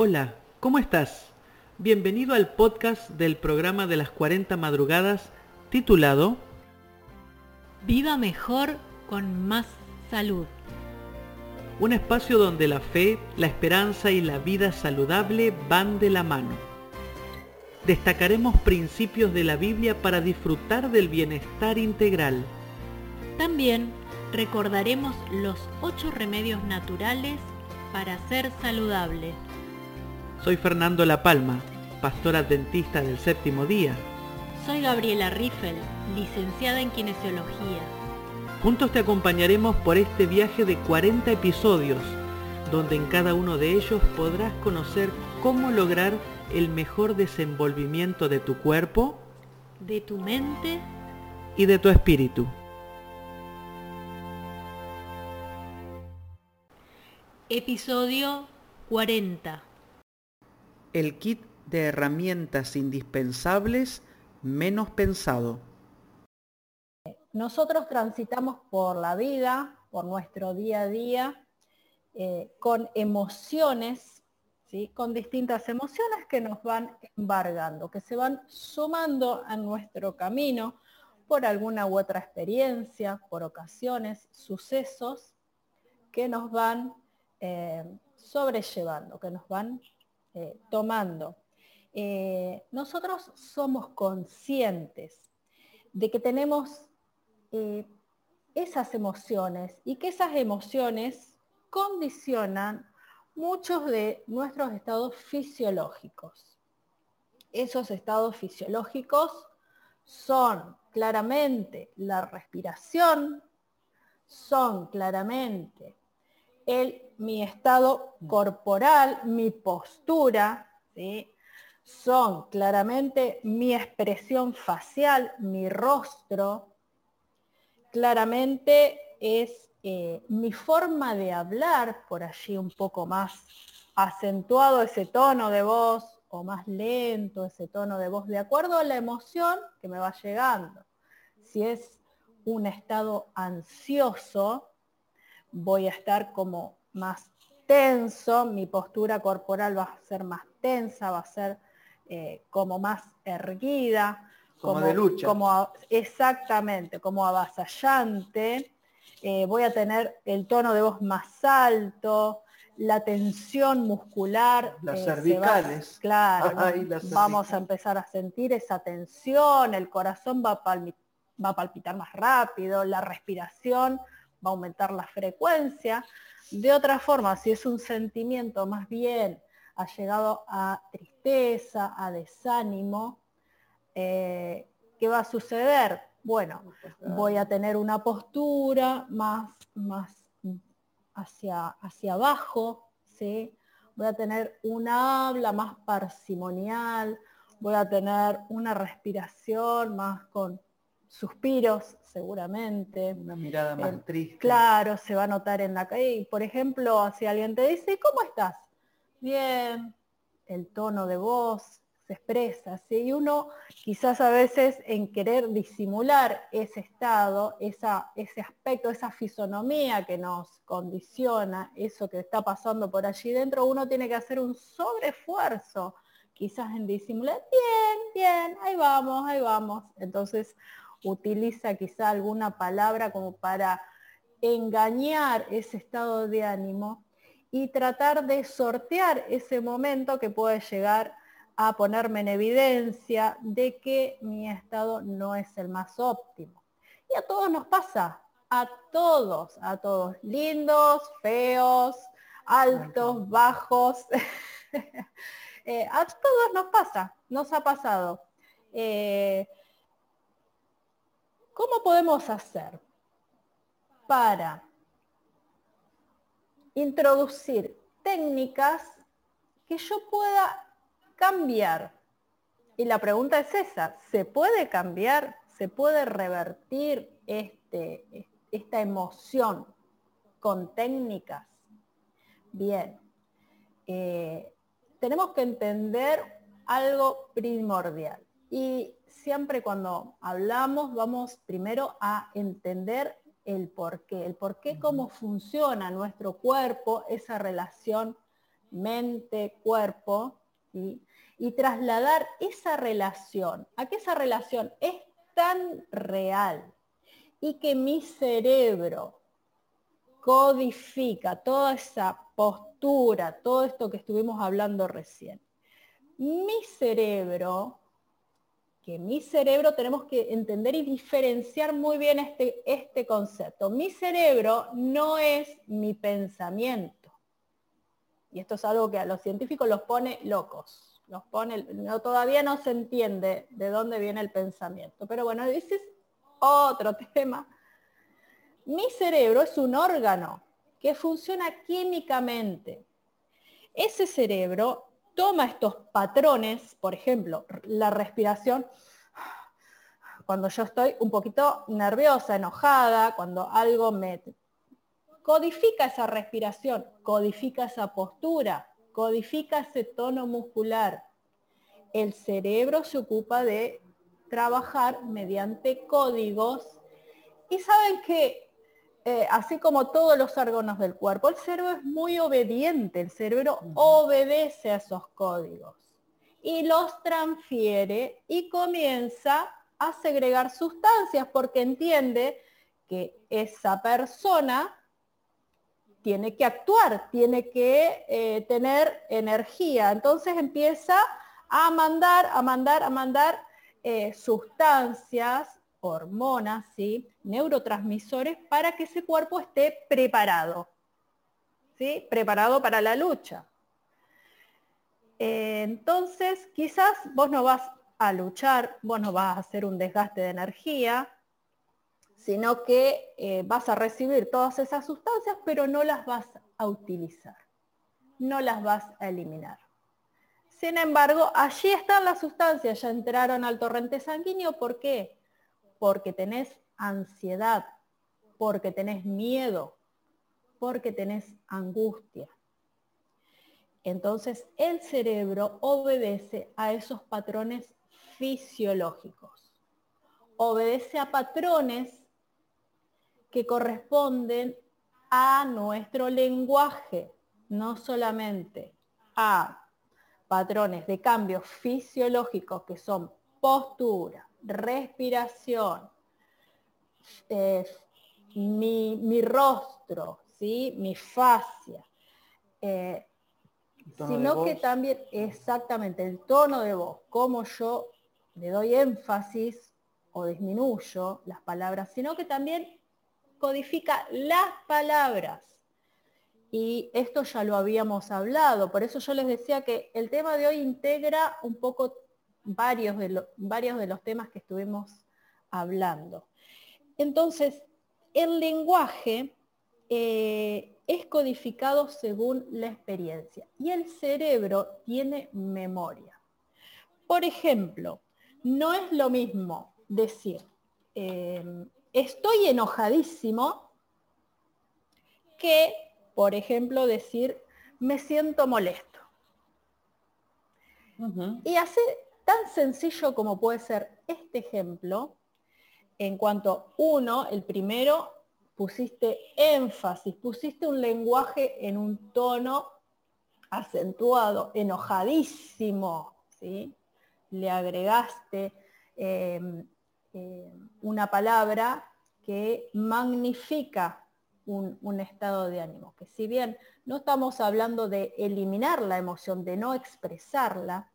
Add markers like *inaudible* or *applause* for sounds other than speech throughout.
Hola, ¿cómo estás? Bienvenido al podcast del programa de las 40 madrugadas titulado Viva mejor con más salud. Un espacio donde la fe, la esperanza y la vida saludable van de la mano. Destacaremos principios de la Biblia para disfrutar del bienestar integral. También recordaremos los ocho remedios naturales para ser saludable. Soy Fernando La Palma, pastor adventista del séptimo día. Soy Gabriela Riffel, licenciada en kinesiología. Juntos te acompañaremos por este viaje de 40 episodios, donde en cada uno de ellos podrás conocer cómo lograr el mejor desenvolvimiento de tu cuerpo, de tu mente y de tu espíritu. Episodio 40. El kit de herramientas indispensables menos pensado. Nosotros transitamos por la vida, por nuestro día a día, eh, con emociones, ¿sí? con distintas emociones que nos van embargando, que se van sumando a nuestro camino por alguna u otra experiencia, por ocasiones, sucesos que nos van eh, sobrellevando, que nos van eh, tomando. Eh, nosotros somos conscientes de que tenemos esas emociones y que esas emociones condicionan muchos de nuestros estados fisiológicos. Esos estados fisiológicos son claramente la respiración, son claramente el, mi estado corporal, mi postura, son claramente mi expresión facial, mi rostro, claramente es eh, mi forma de hablar, por allí un poco más acentuado ese tono de voz o más lento ese tono de voz, de acuerdo a la emoción que me va llegando. Si es un estado ansioso, voy a estar como más tenso, mi postura corporal va a ser más tensa, va a ser eh, como más erguida, como, de lucha. Como, exactamente, como avasallante. Eh, voy a tener el tono de voz más alto, la tensión muscular. Las eh, cervicales. claro, *laughs* vamos a empezar a sentir esa tensión, el corazón va va a palpitar más rápido, la respiración va a aumentar la frecuencia. De otra forma, si es un sentimiento más bien ha llegado a tristeza, a desánimo, eh, ¿qué va a suceder? Bueno, voy a tener una postura más, más hacia, hacia abajo, ¿sí? voy a tener un habla más parsimonial, voy a tener una respiración más con suspiros seguramente. Una mirada más eh, triste. Claro, se va a notar en la calle. Por ejemplo, si alguien te dice, ¿cómo estás? Bien, el tono de voz se expresa, ¿sí? Y uno quizás a veces en querer disimular ese estado, esa, ese aspecto, esa fisonomía que nos condiciona, eso que está pasando por allí dentro, uno tiene que hacer un sobreesfuerzo quizás en disimular, bien, bien, ahí vamos, ahí vamos. Entonces utiliza quizá alguna palabra como para engañar ese estado de ánimo y tratar de sortear ese momento que puede llegar a ponerme en evidencia de que mi estado no es el más óptimo. Y a todos nos pasa, a todos, a todos, lindos, feos, altos, bajos. *laughs* Eh, a todos nos pasa, nos ha pasado. Eh, ¿Cómo podemos hacer para introducir técnicas que yo pueda cambiar? Y la pregunta es esa, ¿se puede cambiar? ¿Se puede revertir este, esta emoción con técnicas? Bien, eh, tenemos que entender algo primordial. Y siempre cuando hablamos vamos primero a entender el por qué, el por qué, cómo funciona nuestro cuerpo, esa relación mente, cuerpo, y trasladar esa relación, a que esa relación es tan real y que mi cerebro codifica toda esa postura, todo esto que estuvimos hablando recién. Mi cerebro, que mi cerebro tenemos que entender y diferenciar muy bien este, este concepto. Mi cerebro no es mi pensamiento. Y esto es algo que a los científicos los pone locos nos pone, no, todavía no se entiende de dónde viene el pensamiento. Pero bueno, ese es otro *laughs* tema. Mi cerebro es un órgano que funciona químicamente. Ese cerebro toma estos patrones, por ejemplo, la respiración, cuando yo estoy un poquito nerviosa, enojada, cuando algo me... Codifica esa respiración, codifica esa postura, codifica ese tono muscular. El cerebro se ocupa de trabajar mediante códigos y saben que eh, así como todos los órganos del cuerpo, el cerebro es muy obediente, el cerebro obedece a esos códigos y los transfiere y comienza a segregar sustancias porque entiende que esa persona tiene que actuar, tiene que eh, tener energía. Entonces empieza a mandar, a mandar, a mandar eh, sustancias, hormonas, ¿sí? neurotransmisores para que ese cuerpo esté preparado, ¿sí? preparado para la lucha. Eh, entonces, quizás vos no vas a luchar, vos no vas a hacer un desgaste de energía, sino que eh, vas a recibir todas esas sustancias, pero no las vas a utilizar, no las vas a eliminar. Sin embargo, allí están las sustancias, ya entraron al torrente sanguíneo, ¿por qué? Porque tenés ansiedad, porque tenés miedo, porque tenés angustia. Entonces el cerebro obedece a esos patrones fisiológicos. Obedece a patrones que corresponden a nuestro lenguaje, no solamente a patrones de cambios fisiológicos que son postura, respiración, eh, mi, rostro, ¿sí? mi fascia, eh, sino que también exactamente el tono de voz, cómo yo le doy énfasis o disminuyo las palabras, sino que también codifica las palabras. Y esto ya lo habíamos hablado, por eso yo les decía que el tema de hoy integra un poco varios de, varios de los temas que estuvimos hablando. Entonces, el lenguaje eh, es codificado según la experiencia y el cerebro tiene memoria. Por ejemplo, no es lo mismo decir, eh, estoy enojadísimo que, por ejemplo, decir me siento molesto. Y así tan sencillo como puede ser este ejemplo, en cuanto uno, el primero, pusiste énfasis, pusiste un lenguaje en un tono acentuado, enojadísimo, ¿sí? le agregaste em, eh, una palabra que magnifica un, estado de ánimo, que si bien no estamos hablando de eliminar la emoción, de no expresarla,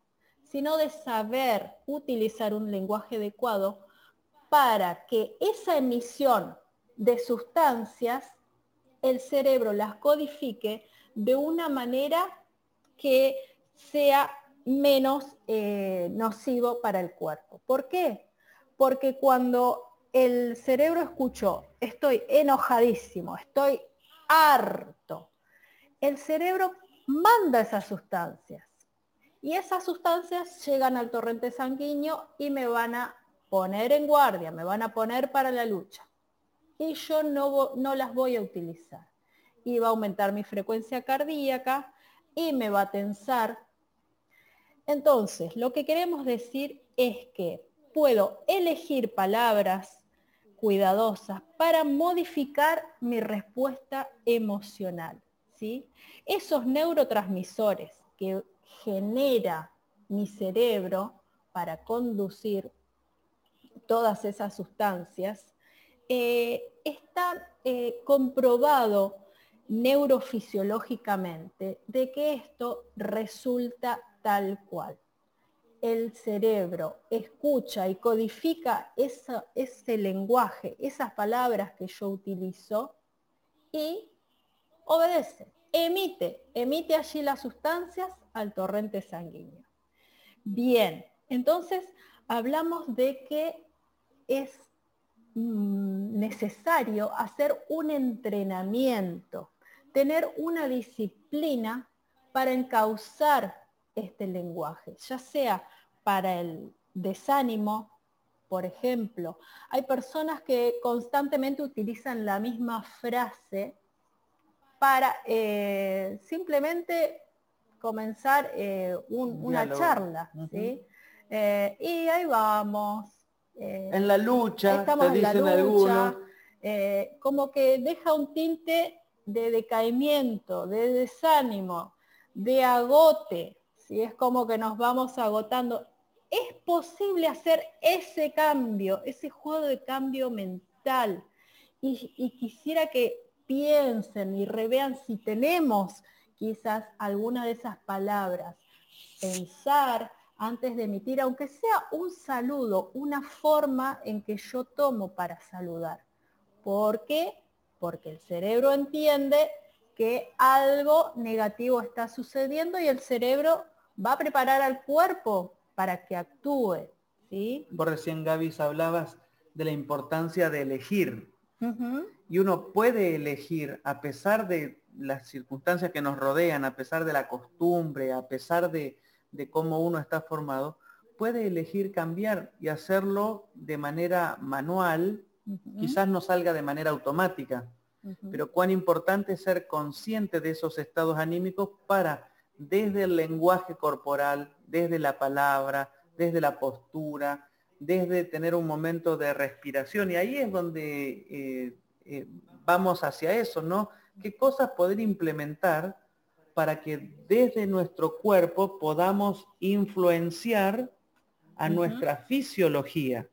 sino de saber utilizar un lenguaje adecuado para que esa emisión de sustancias, el cerebro las codifique de una manera que sea menos eh, nocivo para el cuerpo. ¿Por qué? porque cuando el cerebro escuchó, estoy enojadísimo, estoy harto, el cerebro manda esas sustancias. Y esas sustancias llegan al torrente sanguíneo y me van a poner en guardia, me van a poner para la lucha. Y yo no, no las voy a utilizar. Y va a aumentar mi frecuencia cardíaca y me va a tensar. Entonces, lo que queremos decir es que puedo elegir palabras cuidadosas para modificar mi respuesta emocional. ¿sí? Esos neurotransmisores que genera mi cerebro para conducir todas esas sustancias, eh, están eh, comprobado neurofisiológicamente de que esto resulta tal cual. El cerebro escucha y codifica ese lenguaje, esas palabras que yo utilizo y obedece, emite, emite allí las sustancias al torrente sanguíneo. Bien, entonces hablamos de que es mm, necesario hacer un entrenamiento, tener una disciplina para encauzar este lenguaje, ya sea para el desánimo, por ejemplo. Hay personas que constantemente utilizan la misma frase para eh, simplemente comenzar eh, una charla. Eh, y ahí vamos. en la lucha, estamos en la lucha, como que deja un tinte de decaimiento, de desánimo, de agote. si Es como que nos vamos agotando. Es posible hacer ese cambio, ese juego de cambio mental. y quisiera que piensen y revean si tenemos quizás alguna de esas palabras. Pensar antes de emitir, aunque sea un saludo, una forma en que yo tomo para saludar. ¿Por qué? Porque el cerebro entiende que algo negativo está sucediendo y el cerebro va a preparar al cuerpo para que actúe. ¿sí? Vos recién, Gaby, hablabas de la importancia de elegir. Y uno puede elegir a pesar de las circunstancias que nos rodean, a pesar de la costumbre, a pesar de, cómo uno está formado, puede elegir cambiar y hacerlo de manera manual, quizás no salga de manera automática, pero cuán importante es ser consciente de esos estados anímicos para, desde el lenguaje corporal, desde la palabra, desde la postura, desde tener un momento de respiración, y ahí es donde eh, eh, vamos hacia eso, ¿no? ¿Qué cosas poder implementar para que desde nuestro cuerpo podamos influenciar a nuestra fisiología?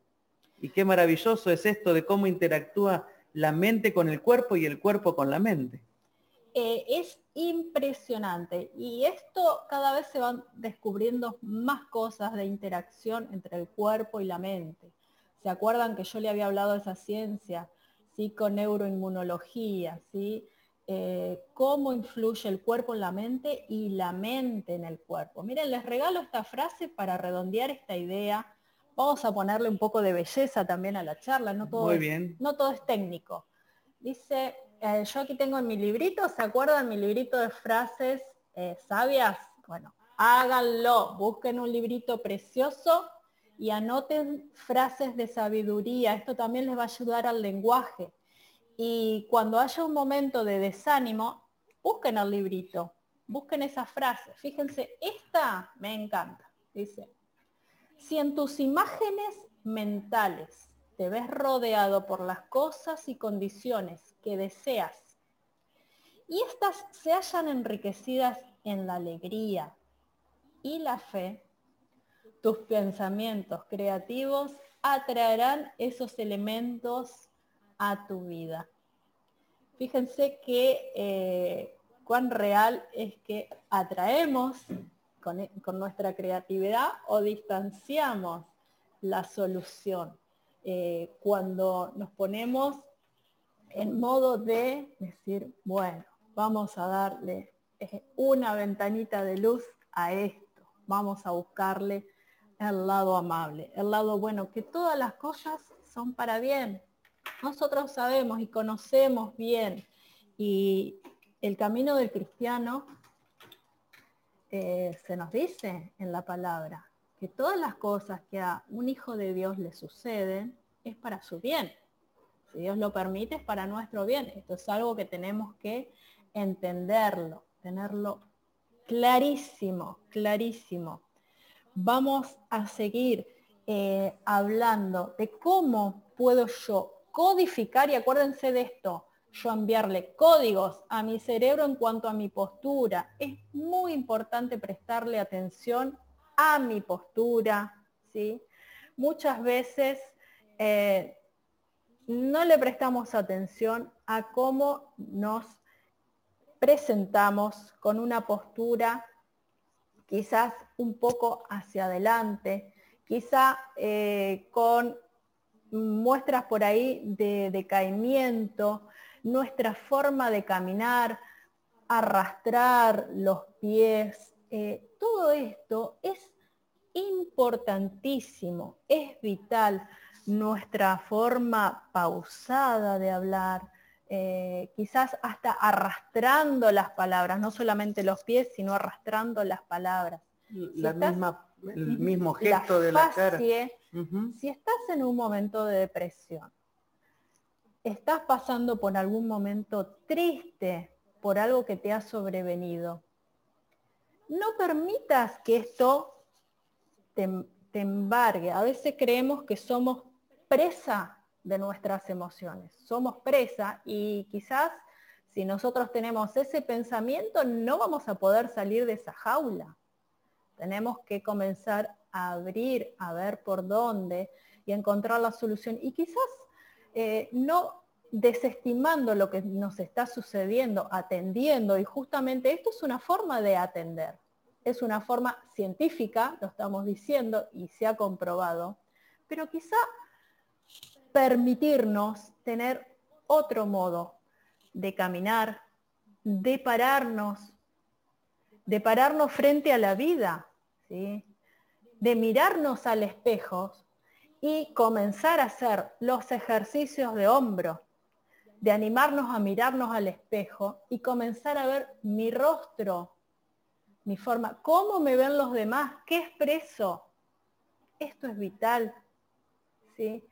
Y qué maravilloso es esto de cómo interactúa la mente con el cuerpo y el cuerpo con la mente. Eh, es impresionante y esto cada vez se van descubriendo más cosas de interacción entre el cuerpo y la mente. ¿Se acuerdan que yo le había hablado de esa ciencia? psiconeuroinmunología, ¿sí? Eh, cómo influye el cuerpo en la mente y la mente en el cuerpo. Miren, les regalo esta frase para redondear esta idea. Vamos a ponerle un poco de belleza también a la charla, no todo, Muy es, bien. No todo es técnico. Dice, eh, yo aquí tengo en mi librito, ¿se acuerdan mi librito de frases eh, sabias? Bueno, háganlo, busquen un librito precioso y anoten frases de sabiduría. Esto también les va a ayudar al lenguaje. Y cuando haya un momento de desánimo, busquen el librito, busquen esas frases. Fíjense, esta me encanta. Dice, si en tus imágenes mentales te ves rodeado por las cosas y condiciones que deseas y estas se hallan enriquecidas en la alegría y la fe, tus pensamientos creativos atraerán esos elementos a tu vida. Fíjense que eh, cuán real es que atraemos con, con, nuestra creatividad o distanciamos la solución. Eh, cuando nos ponemos en modo de decir, bueno, vamos a darle eh, una ventanita de luz a esto, vamos a buscarle el lado amable, el lado bueno, que todas las cosas son para bien. Nosotros sabemos y conocemos bien y el camino del cristiano eh, se nos dice en la palabra que todas las cosas que a un hijo de Dios le suceden es para su bien. Si Dios lo permite es para nuestro bien. Esto es algo que tenemos que entenderlo, tenerlo clarísimo, clarísimo vamos a seguir eh, hablando de cómo puedo yo codificar, y acuérdense de esto, yo enviarle códigos a mi cerebro en cuanto a mi postura. Es muy importante prestarle atención a mi postura, ¿sí? Muchas veces eh, no le prestamos atención a cómo nos presentamos con una postura quizás un poco hacia adelante, quizá eh, con muestras por ahí de decaimiento, nuestra forma de caminar, arrastrar los pies, eh, todo esto es importantísimo, es vital. Nuestra forma pausada de hablar, eh, quizás hasta arrastrando las palabras, no solamente los pies, sino arrastrando las palabras. La misma, el mismo gesto de la cara. Si estás en un momento de depresión, estás pasando por algún momento triste por algo que te ha sobrevenido, no permitas que esto te, embargue. A veces creemos que somos presa de nuestras emociones. Somos presa y quizás si nosotros tenemos ese pensamiento no vamos a poder salir de esa jaula. Tenemos que comenzar a abrir, a ver por dónde y encontrar la solución. Y quizás eh, no desestimando lo que nos está sucediendo, atendiendo, y justamente esto es una forma de atender. Es una forma científica, lo estamos diciendo, y se ha comprobado, pero quizá permitirnos tener otro modo de caminar, de pararnos, de pararnos frente a la vida, ¿sí? De mirarnos al espejo y comenzar a hacer los ejercicios de hombro, de animarnos a mirarnos al espejo y comenzar a ver mi rostro, mi forma, cómo me ven los demás, qué expreso. Esto es vital. ¿sí?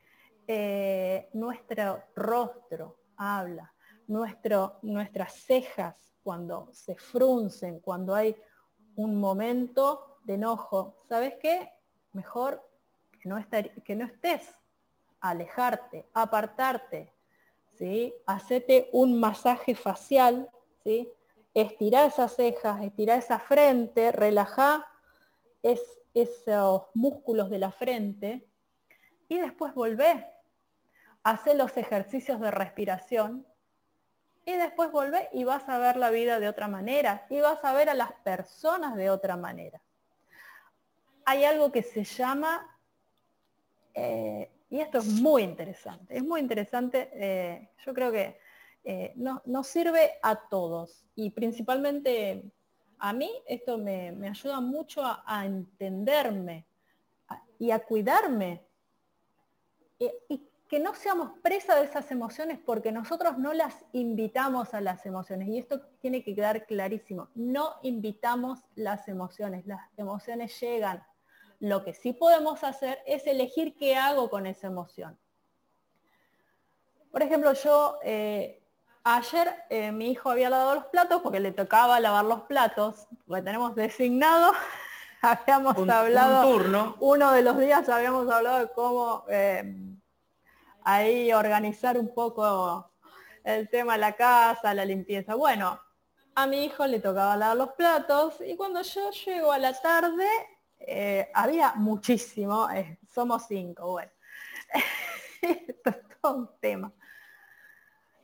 Eh, nuestro rostro habla, nuestro, nuestras cejas cuando se fruncen, cuando hay un momento enojo. ¿Sabes qué? Mejor que no, estar, que no estés, alejarte, apartarte, ¿sí? Hacete un masaje facial, ¿sí? Estira esas cejas, estira esa frente, relaja es, esos músculos de la frente y después volvé hace los ejercicios de respiración y después vuelve y vas a ver la vida de otra manera y vas a ver a las personas de otra manera. Hay algo que se llama, eh, y esto es muy interesante, es muy interesante, eh, yo creo que eh, nos sirve a todos y principalmente a mí esto me, ayuda mucho a, entenderme y a cuidarme. y que no seamos presa de esas emociones porque nosotros no las invitamos a las emociones. Y esto tiene que quedar clarísimo. No invitamos las emociones. Las emociones llegan. Lo que sí podemos hacer es elegir qué hago con esa emoción. Por ejemplo, yo eh, ayer eh, mi hijo había lavado los platos porque le tocaba lavar los platos, porque tenemos designado, *laughs* habíamos hablado, turno. uno de los días habíamos hablado de cómo eh, ahí organizar un poco el tema de la casa, la limpieza. Bueno, a mi hijo le tocaba lavar los platos y cuando yo llego a la tarde eh, había muchísimo, eh, somos cinco, bueno. *laughs* Esto es todo un tema.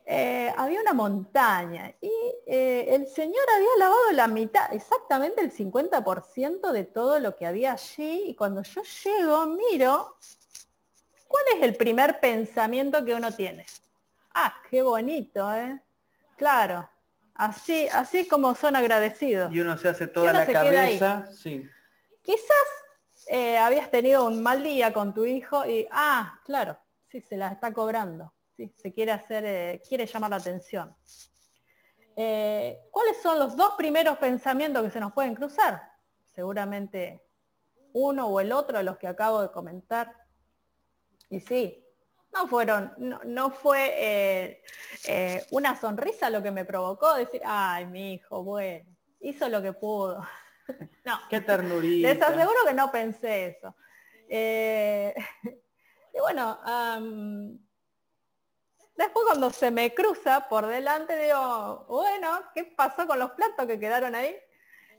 Eh, había una montaña y el señor había lavado la mitad, exactamente el 50% de todo lo que había allí y cuando yo llego, miro ¿Cuál es el primer pensamiento que uno tiene? Ah, qué bonito, ¿eh? Claro, así, así como son agradecidos. Y uno se hace toda la cabeza, sí. Quizás eh, habías tenido un mal día con tu hijo y, ah, claro, sí, se la está cobrando, sí, se quiere hacer, eh, quiere llamar la atención. Eh, ¿Cuáles son los dos primeros pensamientos que se nos pueden cruzar? Seguramente uno o el otro de los que acabo de comentar. Y sí, no fueron, no, fue eh, eh, una sonrisa lo que me provocó decir, ay, mi hijo, bueno, hizo lo que pudo. No. *laughs* Qué ternurita. Les aseguro que no pensé eso. Eh, *laughs* y bueno, Después cuando se me cruza por delante digo, bueno, ¿qué pasó con los platos que quedaron ahí?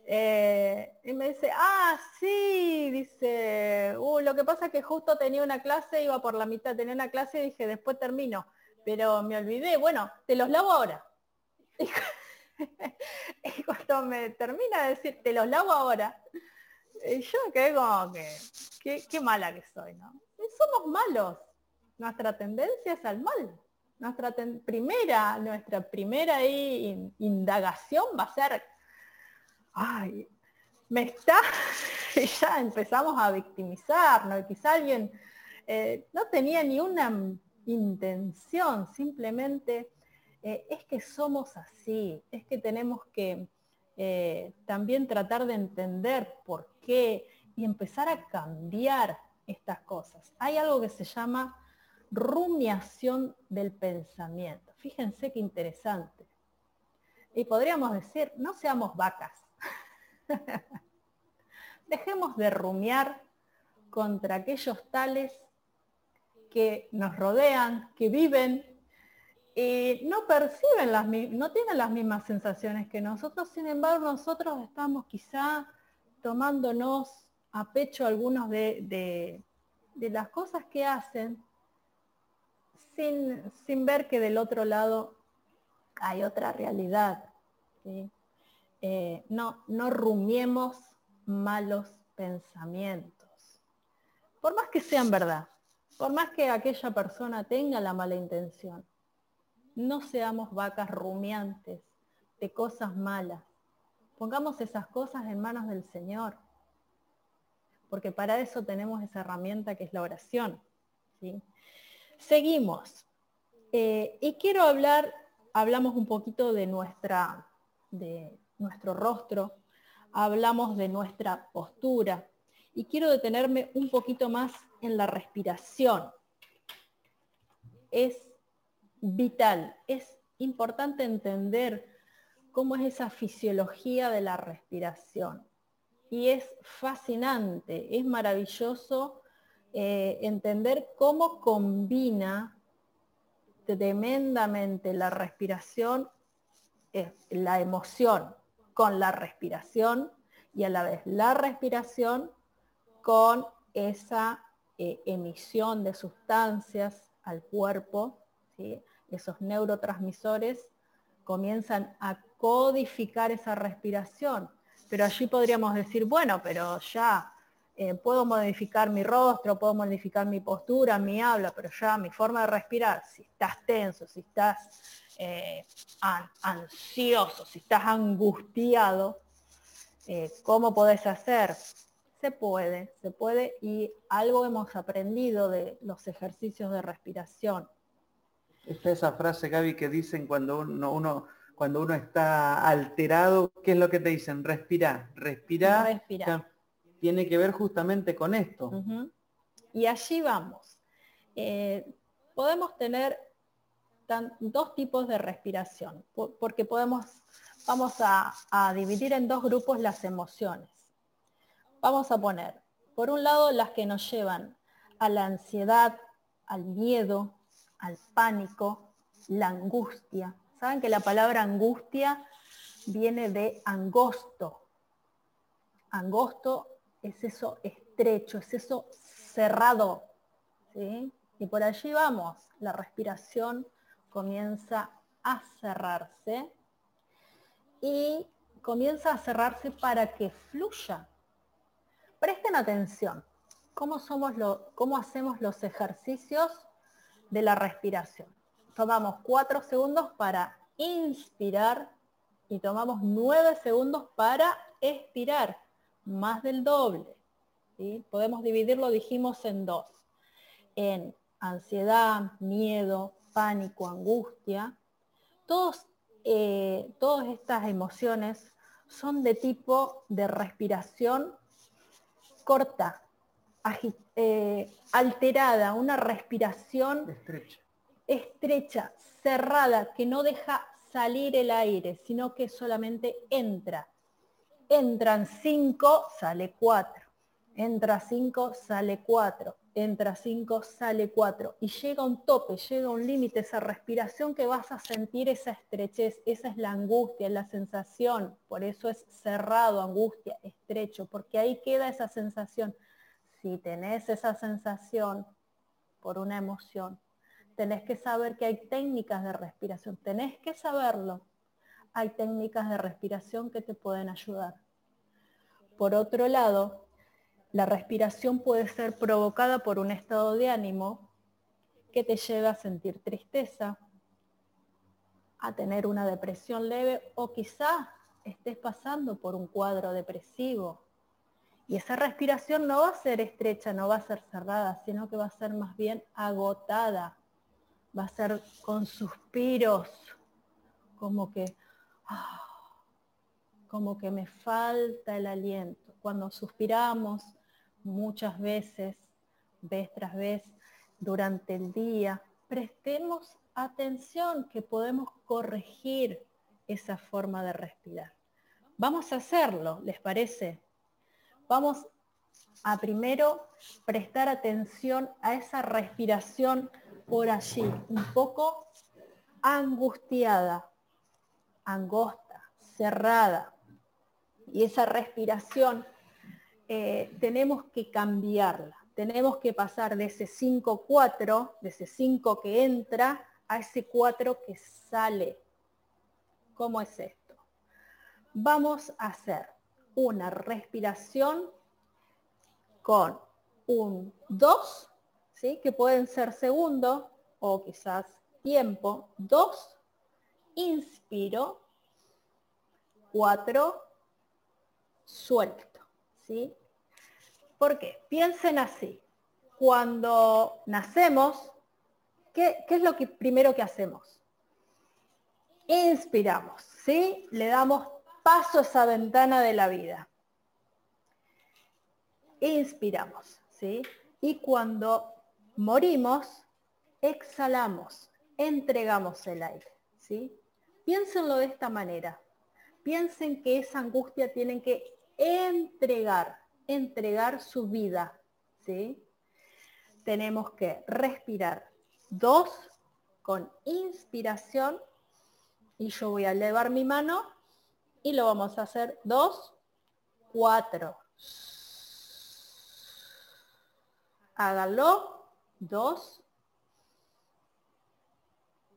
Eh, y me dice, ah, sí, dice, uh, lo que pasa es que justo tenía una clase, iba por la mitad, tenía una clase y dije, después termino, pero me olvidé, bueno, te los lavo ahora. *laughs* *laughs* Y, cuando me termina de decir, te los lavo ahora, y yo quedé como que, qué, mala que soy, ¿no? somos malos, nuestra tendencia es al mal. Nuestra primera, nuestra primera indagación va a ser ay, me está, *laughs* y ya empezamos a victimizarnos, quizá alguien eh, no tenía ni una intención, simplemente eh, es que somos así, es que tenemos que eh, también tratar de entender por qué y empezar a cambiar estas cosas. Hay algo que se llama rumiación del pensamiento. Fíjense qué interesante. Y podríamos decir, no seamos vacas, *laughs* Dejemos de rumiar contra aquellos tales que nos rodean, que viven y no perciben las no tienen las mismas sensaciones que nosotros, sin embargo nosotros estamos quizá tomándonos a pecho algunos de, las cosas que hacen sin, sin, ver que del otro lado hay otra realidad. Eh, no, no rumiemos malos pensamientos. Por más que sean verdad, por más que aquella persona tenga la mala intención, no seamos vacas rumiantes de cosas malas. Pongamos esas cosas en manos del Señor, porque para eso tenemos esa herramienta que es la oración. Seguimos. Eh, y quiero hablar, hablamos un poquito de nuestra, de, nuestro rostro, hablamos de nuestra postura y quiero detenerme un poquito más en la respiración. Es vital, es importante entender cómo es esa fisiología de la respiración. Y es fascinante, es maravilloso eh, entender cómo combina tremendamente la respiración, eh, la emoción, con la respiración y a la vez la respiración con esa eh, emisión de sustancias al cuerpo, esos neurotransmisores comienzan a codificar esa respiración. Pero allí podríamos decir, bueno, pero ya eh, puedo modificar mi rostro, puedo modificar mi postura, mi habla, pero ya mi forma de respirar, si estás tenso, si estás eh, ansioso, si estás angustiado, eh, ¿cómo podés hacer? Se puede, se puede y algo hemos aprendido de los ejercicios de respiración. Está esa frase, Gaby, que dicen cuando uno, uno cuando uno está alterado, ¿qué es lo que te dicen? Respira, respira. Respira. Tiene que ver justamente con esto. Y allí vamos. Eh, podemos tener dos tipos de respiración, porque podemos, vamos a, dividir en dos grupos las emociones. Vamos a poner, por un lado, las que nos llevan a la ansiedad, al miedo, al pánico, la angustia. Saben que la palabra angustia viene de angosto. Angosto es eso estrecho, es eso cerrado. Y por allí vamos, la respiración comienza a cerrarse y comienza a cerrarse para que fluya. Presten atención, ¿cómo, somos lo, cómo hacemos los ejercicios de la respiración? Tomamos cuatro segundos para inspirar y tomamos nueve segundos para expirar, más del doble. Podemos dividirlo, dijimos, en dos. En ansiedad, miedo, pánico, angustia, todos, eh, todas estas emociones son de tipo de respiración corta, eh, alterada, una respiración estrecha. estrecha, cerrada, que no deja salir el aire, sino que solamente entra. Entran cinco, sale cuatro. Entra cinco, sale cuatro. entra 5, sale 4 y llega un tope, llega un límite, esa respiración que vas a sentir esa estrechez, esa es la angustia, la sensación, por eso es cerrado, angustia, estrecho, porque ahí queda esa sensación. Si tenés esa sensación por una emoción, tenés que saber que hay técnicas de respiración, tenés que saberlo. Hay técnicas de respiración que te pueden ayudar. Por otro lado, la respiración puede ser provocada por un estado de ánimo que te lleva a sentir tristeza, a tener una depresión leve o quizá estés pasando por un cuadro depresivo. Y esa respiración no va a ser estrecha, no va a ser cerrada, sino que va a ser más bien agotada. Va a ser con suspiros, como que, ah, como que me falta el aliento. Cuando suspiramos, muchas veces, vez tras vez, durante el día, prestemos atención que podemos corregir esa forma de respirar. Vamos a hacerlo, ¿les parece? Vamos a primero prestar atención a esa respiración por allí, un poco angustiada, angosta, cerrada. Y esa respiración eh, tenemos que cambiarla. Tenemos que pasar de ese 5-4, de ese 5 que entra, a ese 4 que sale. ¿Cómo es esto? Vamos a hacer una respiración con un 2, ¿sí? que pueden ser segundo o quizás tiempo. 2, inspiro. 4, suelto. ¿sí? ¿Por qué? Piensen así. Cuando nacemos, ¿qué, es lo que primero que hacemos? Inspiramos, ¿sí? Le damos paso esa ventana de la vida. Inspiramos, ¿sí? Y cuando morimos, exhalamos, entregamos el aire, ¿sí? Piénsenlo de esta manera. Piensen que esa angustia tienen que entregar, entregar su vida. ¿sí? Tenemos que respirar dos con inspiración y yo voy a elevar mi mano y lo vamos a hacer dos, cuatro. Háganlo. Dos,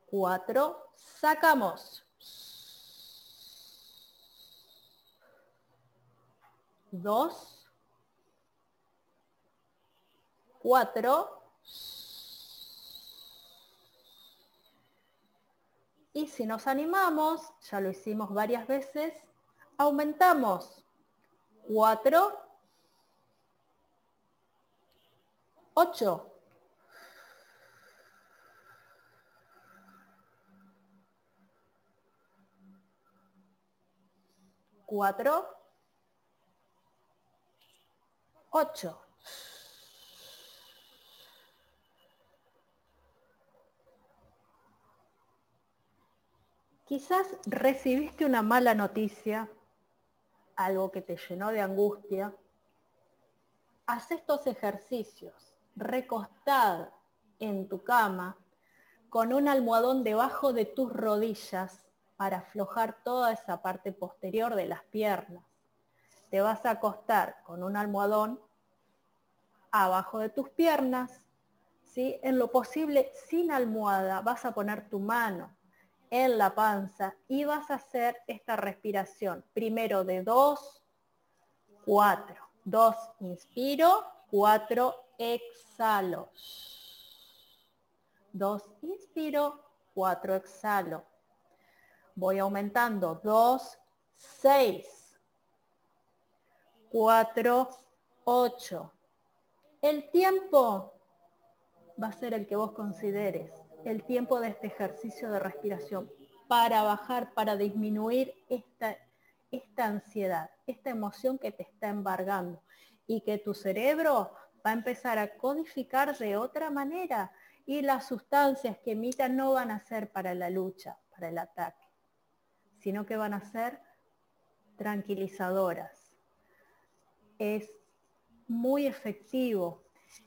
cuatro. Sacamos. Dos. Cuatro. Y si nos animamos, ya lo hicimos varias veces, aumentamos. Cuatro. Ocho. Cuatro. 8. Quizás recibiste una mala noticia, algo que te llenó de angustia. Haz estos ejercicios, recostada en tu cama, con un almohadón debajo de tus rodillas para aflojar toda esa parte posterior de las piernas te vas a acostar con un almohadón abajo de tus piernas, ¿sí? en lo posible sin almohada, vas a poner tu mano en la panza y vas a hacer esta respiración. Primero de dos, cuatro. Dos, inspiro, cuatro, exhalo. Dos, inspiro, cuatro, exhalo. Voy aumentando. Dos, seis. 4, 8. El tiempo va a ser el que vos consideres, el tiempo de este ejercicio de respiración para bajar, para disminuir esta, esta ansiedad, esta emoción que te está embargando y que tu cerebro va a empezar a codificar de otra manera y las sustancias que emitan no van a ser para la lucha, para el ataque, sino que van a ser tranquilizadoras es muy efectivo.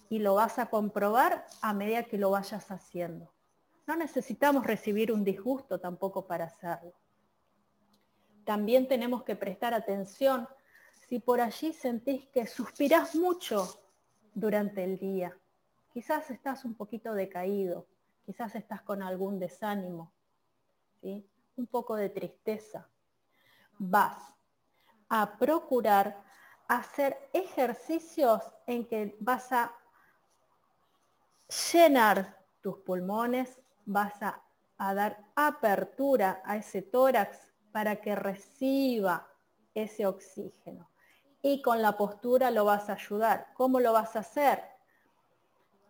y lo vas a comprobar a medida que lo vayas haciendo. No necesitamos recibir un disgusto tampoco para hacerlo. También tenemos que prestar atención si por allí sentís que suspirás mucho durante el día. Quizás estás un poquito decaído, quizás estás con algún desánimo, ¿sí? un poco de tristeza. Vas a procurar hacer ejercicios en que vas a llenar tus pulmones, vas a, dar apertura a ese tórax para que reciba ese oxígeno. Y con la postura lo vas a ayudar. ¿Cómo lo vas a hacer?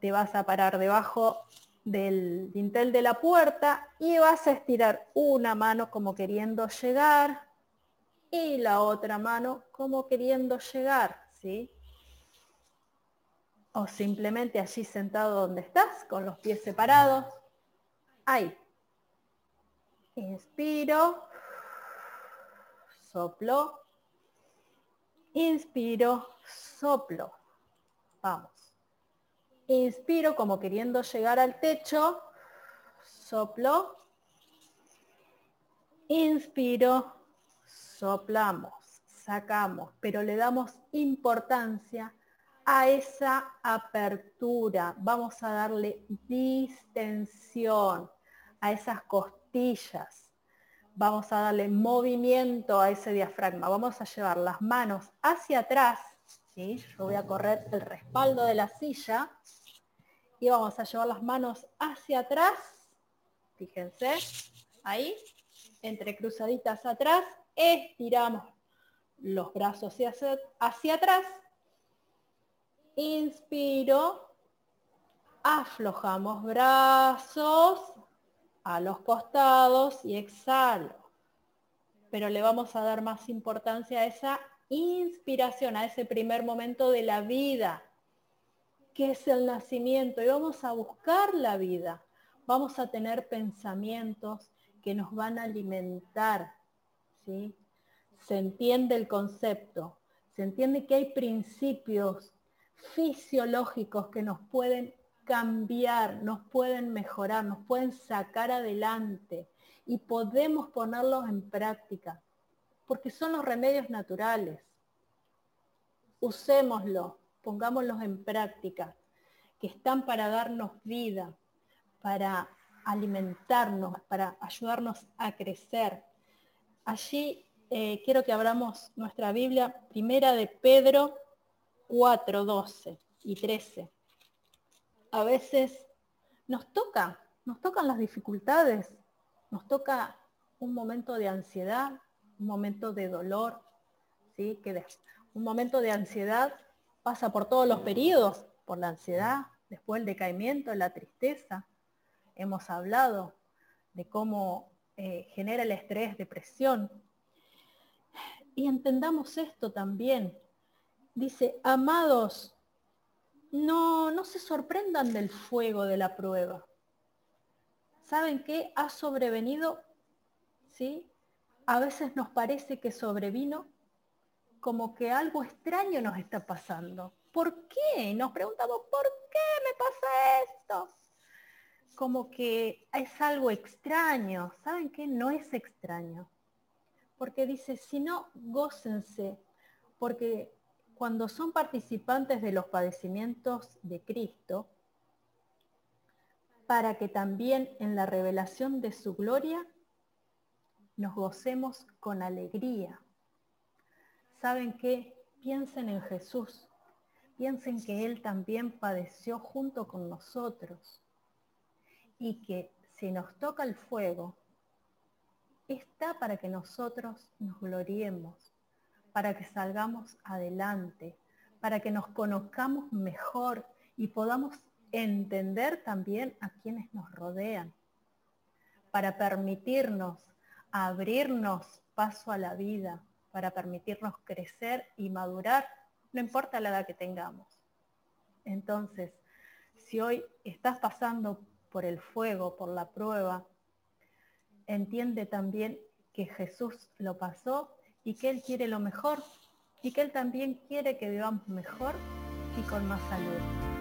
Te vas a parar debajo del dintel de la puerta y vas a estirar una mano como queriendo llegar y la otra mano como queriendo llegar, ¿sí? o simplemente allí sentado donde estás, con los pies separados. Ahí. Inspiro, soplo, inspiro, soplo. Vamos. Inspiro como queriendo llegar al techo, soplo, inspiro, soplamos, sacamos, pero le damos importancia a esa apertura, vamos a darle distensión a esas costillas, vamos a darle movimiento a ese diafragma, vamos a llevar las manos hacia atrás, ¿sí? yo voy a correr el respaldo de la silla y vamos a llevar las manos hacia atrás, fíjense, ahí, entre cruzaditas atrás, estiramos los brazos hacia, hacia atrás Inspiro, aflojamos brazos a los costados y exhalo. Pero le vamos a dar más importancia a esa inspiración, a ese primer momento de la vida, que es el nacimiento. Y vamos a buscar la vida. Vamos a tener pensamientos que nos van a alimentar. ¿sí? Se entiende el concepto. Se entiende que hay principios fisiológicos que nos pueden cambiar, nos pueden mejorar, nos pueden sacar adelante y podemos ponerlos en práctica, porque son los remedios naturales. Usémoslos, pongámoslos en práctica, que están para darnos vida, para alimentarnos, para ayudarnos a crecer. Allí eh, quiero que abramos nuestra Biblia, primera de Pedro 4, 12 y 13. A veces nos toca, nos tocan las dificultades, nos toca un momento de ansiedad, un momento de dolor, ¿sí? que un momento de ansiedad pasa por todos los periodos, por la ansiedad, después el decaimiento, la tristeza. Hemos hablado de cómo eh, genera el estrés, depresión. Y entendamos esto también, Dice, amados, no, no se sorprendan del fuego de la prueba. ¿Saben qué? Ha sobrevenido, ¿sí? A veces nos parece que sobrevino como que algo extraño nos está pasando. ¿Por qué? Nos preguntamos, ¿por qué me pasa esto? Como que es algo extraño. ¿Saben qué? No es extraño. Porque dice, si no, gócense, porque cuando son participantes de los padecimientos de Cristo, para que también en la revelación de su gloria nos gocemos con alegría. ¿Saben qué? Piensen en Jesús. Piensen que Él también padeció junto con nosotros y que si nos toca el fuego, está para que nosotros nos gloriemos para que salgamos adelante, para que nos conozcamos mejor y podamos entender también a quienes nos rodean, para permitirnos abrirnos paso a la vida, para permitirnos crecer y madurar, no importa la edad que tengamos. Entonces, si hoy estás pasando por el fuego, por la prueba, entiende también que Jesús lo pasó y que Él quiere lo mejor y que Él también quiere que vivamos mejor y con más salud.